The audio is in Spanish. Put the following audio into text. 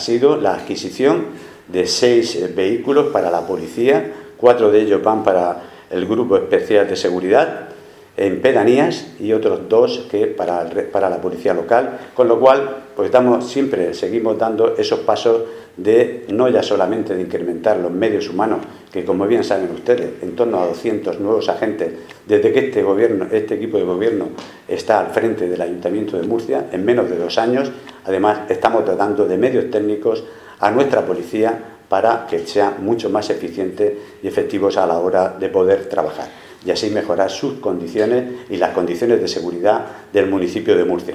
Ha sido la adquisición de seis eh, vehículos para la policía, cuatro de ellos van para el Grupo Especial de Seguridad en pedanías y otros dos que para, para la policía local, con lo cual pues estamos siempre seguimos dando esos pasos de no ya solamente de incrementar los medios humanos, que como bien saben ustedes, en torno a 200 nuevos agentes desde que este gobierno, este equipo de gobierno está al frente del Ayuntamiento de Murcia en menos de dos años. Además, estamos tratando de medios técnicos a nuestra policía para que sea mucho más eficiente y efectivos a la hora de poder trabajar y así mejorar sus condiciones y las condiciones de seguridad del municipio de Murcia.